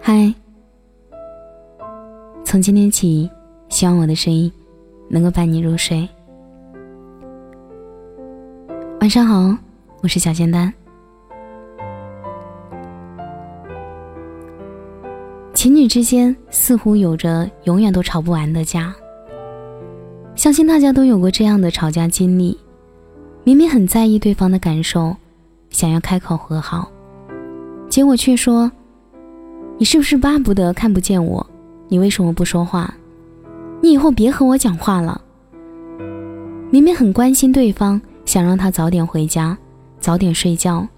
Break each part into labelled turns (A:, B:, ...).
A: 嗨，从今天起，希望我的声音能够伴你入睡。晚上好，我是小仙丹。情侣之间似乎有着永远都吵不完的架，相信大家都有过这样的吵架经历。明明很在意对方的感受，想要开口和好，结果却说。你是不是巴不得看不见我？你为什么不说话？你以后别和我讲话了。明明很关心对方，想让他早点回家，早点睡觉，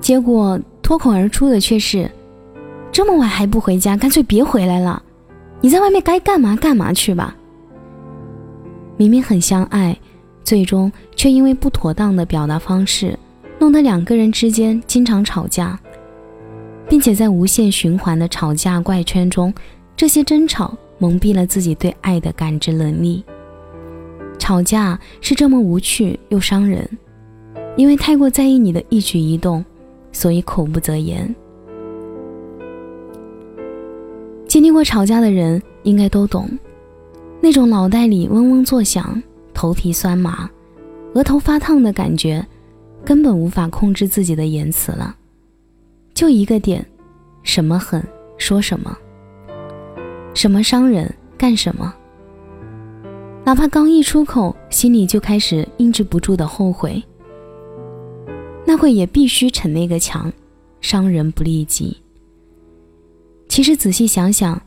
A: 结果脱口而出的却是：这么晚还不回家，干脆别回来了。你在外面该干嘛干嘛去吧。明明很相爱，最终却因为不妥当的表达方式，弄得两个人之间经常吵架。并且在无限循环的吵架怪圈中，这些争吵蒙蔽了自己对爱的感知能力。吵架是这么无趣又伤人，因为太过在意你的一举一动，所以口不择言。经历过吵架的人应该都懂，那种脑袋里嗡嗡作响、头皮酸麻、额头发烫的感觉，根本无法控制自己的言辞了。就一个点，什么狠说什么，什么伤人干什么。哪怕刚一出口，心里就开始抑制不住的后悔，那会也必须逞那个强，伤人不利己。其实仔细想想，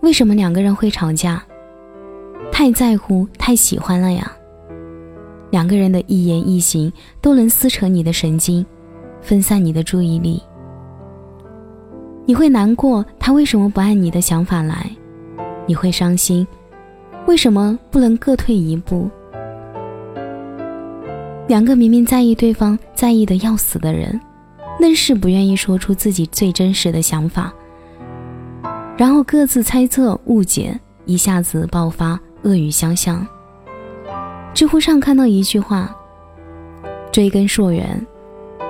A: 为什么两个人会吵架？太在乎，太喜欢了呀。两个人的一言一行都能撕扯你的神经，分散你的注意力。你会难过，他为什么不按你的想法来？你会伤心，为什么不能各退一步？两个明明在意对方、在意的要死的人，愣是不愿意说出自己最真实的想法，然后各自猜测、误解，一下子爆发，恶语相向。知乎上看到一句话：追根溯源，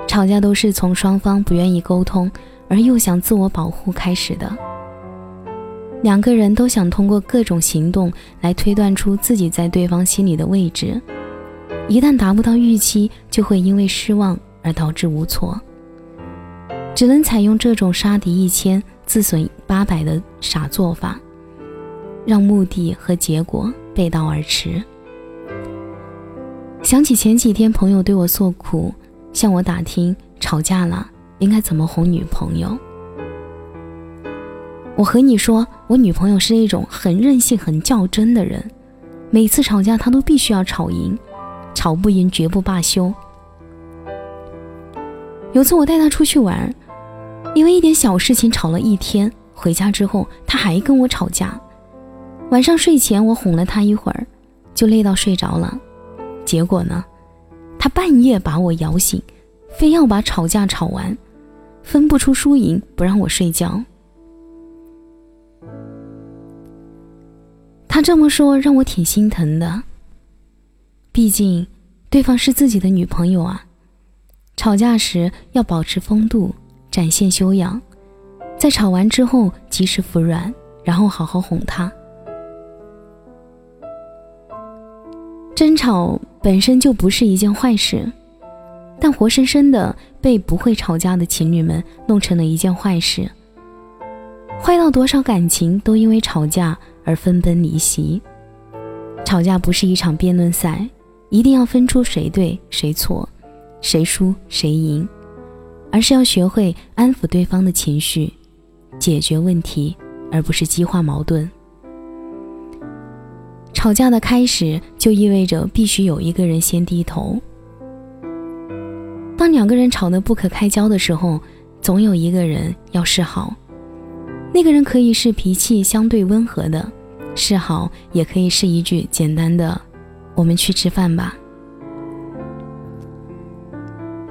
A: 吵架都是从双方不愿意沟通。而又想自我保护开始的，两个人都想通过各种行动来推断出自己在对方心里的位置，一旦达不到预期，就会因为失望而导致无措，只能采用这种杀敌一千自损八百的傻做法，让目的和结果背道而驰。想起前几天朋友对我诉苦，向我打听吵架了。应该怎么哄女朋友？我和你说，我女朋友是那种很任性、很较真的人，每次吵架她都必须要吵赢，吵不赢绝不罢休。有次我带她出去玩，因为一点小事情吵了一天，回家之后她还跟我吵架。晚上睡前我哄了她一会儿，就累到睡着了，结果呢，她半夜把我摇醒，非要把吵架吵完。分不出输赢，不让我睡觉。他这么说让我挺心疼的。毕竟，对方是自己的女朋友啊。吵架时要保持风度，展现修养，在吵完之后及时服软，然后好好哄她。争吵本身就不是一件坏事。但活生生的被不会吵架的情侣们弄成了一件坏事，坏到多少感情都因为吵架而分崩离析。吵架不是一场辩论赛，一定要分出谁对谁错，谁输谁赢，而是要学会安抚对方的情绪，解决问题，而不是激化矛盾。吵架的开始就意味着必须有一个人先低头。当两个人吵得不可开交的时候，总有一个人要示好。那个人可以是脾气相对温和的，示好也可以是一句简单的“我们去吃饭吧”。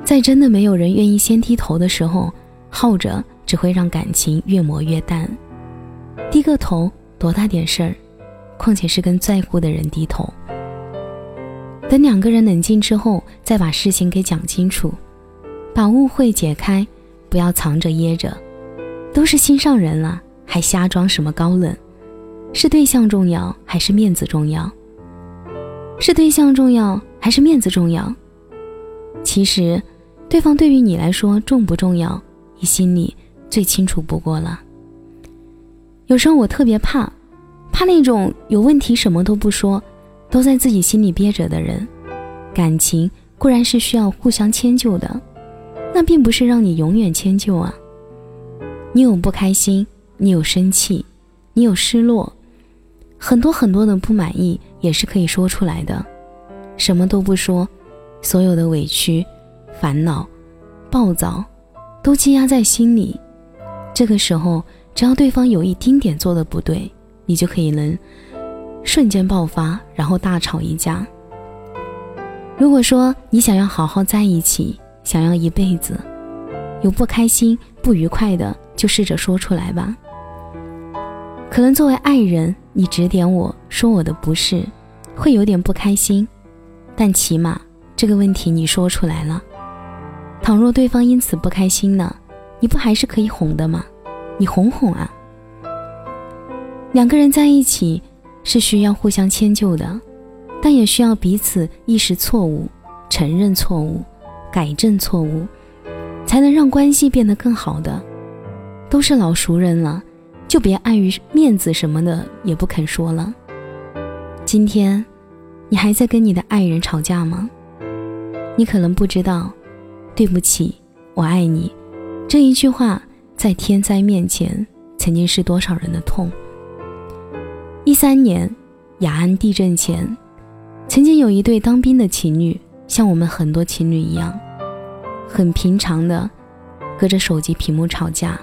A: 在真的没有人愿意先低头的时候，耗着只会让感情越磨越淡。低个头多大点事儿，况且是跟在乎的人低头。等两个人冷静之后，再把事情给讲清楚，把误会解开，不要藏着掖着，都是心上人了，还瞎装什么高冷？是对象重要还是面子重要？是对象重要还是面子重要？其实，对方对于你来说重不重要，你心里最清楚不过了。有时候我特别怕，怕那种有问题什么都不说，都在自己心里憋着的人。感情固然是需要互相迁就的，那并不是让你永远迁就啊。你有不开心，你有生气，你有失落，很多很多的不满意也是可以说出来的。什么都不说，所有的委屈、烦恼、暴躁，都积压在心里。这个时候。只要对方有一丁点做的不对，你就可以能瞬间爆发，然后大吵一架。如果说你想要好好在一起，想要一辈子，有不开心、不愉快的，就试着说出来吧。可能作为爱人，你指点我说我的不是，会有点不开心，但起码这个问题你说出来了。倘若对方因此不开心呢，你不还是可以哄的吗？你哄哄啊！两个人在一起是需要互相迁就的，但也需要彼此意识错误、承认错误、改正错误，才能让关系变得更好的。都是老熟人了，就别碍于面子什么的也不肯说了。今天，你还在跟你的爱人吵架吗？你可能不知道，对不起，我爱你，这一句话。在天灾面前，曾经是多少人的痛。一三年雅安地震前，曾经有一对当兵的情侣，像我们很多情侣一样，很平常的隔着手机屏幕吵架。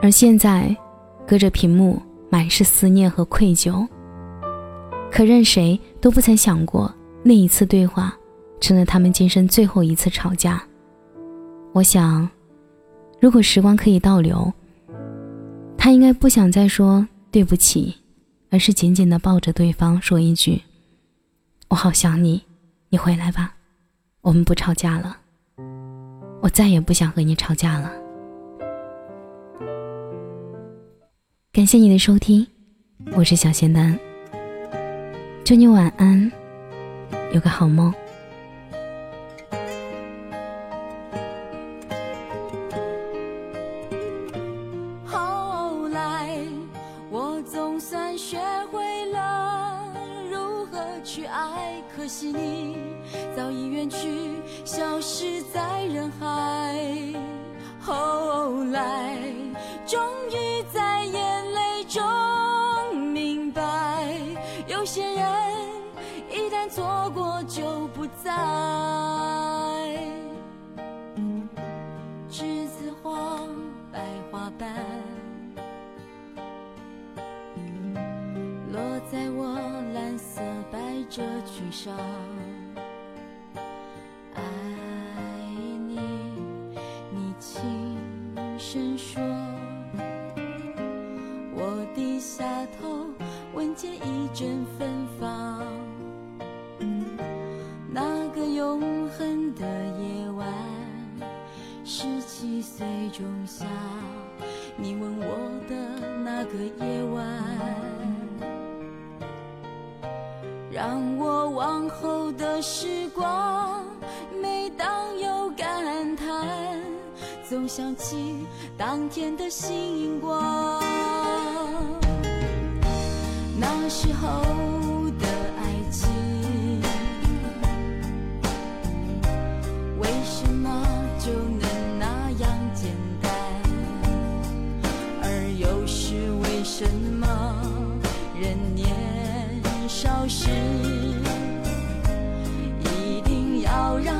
A: 而现在，隔着屏幕满是思念和愧疚。可任谁都不曾想过，那一次对话。成了他们今生最后一次吵架。我想，如果时光可以倒流，他应该不想再说对不起，而是紧紧的抱着对方说一句：“我好想你，你回来吧，我们不吵架了。我再也不想和你吵架了。”感谢你的收听，我是小仙丹。祝你晚安，有个好梦。
B: 有些人一旦错过就不再。栀子花白花瓣，落在我蓝色百褶裙上。爱你，你轻声说。我低下头，闻见一阵的时光，每当有感叹，总想起当天的星光。那时候的爱情，为什么就能那样简单？而又是为什么人年少时？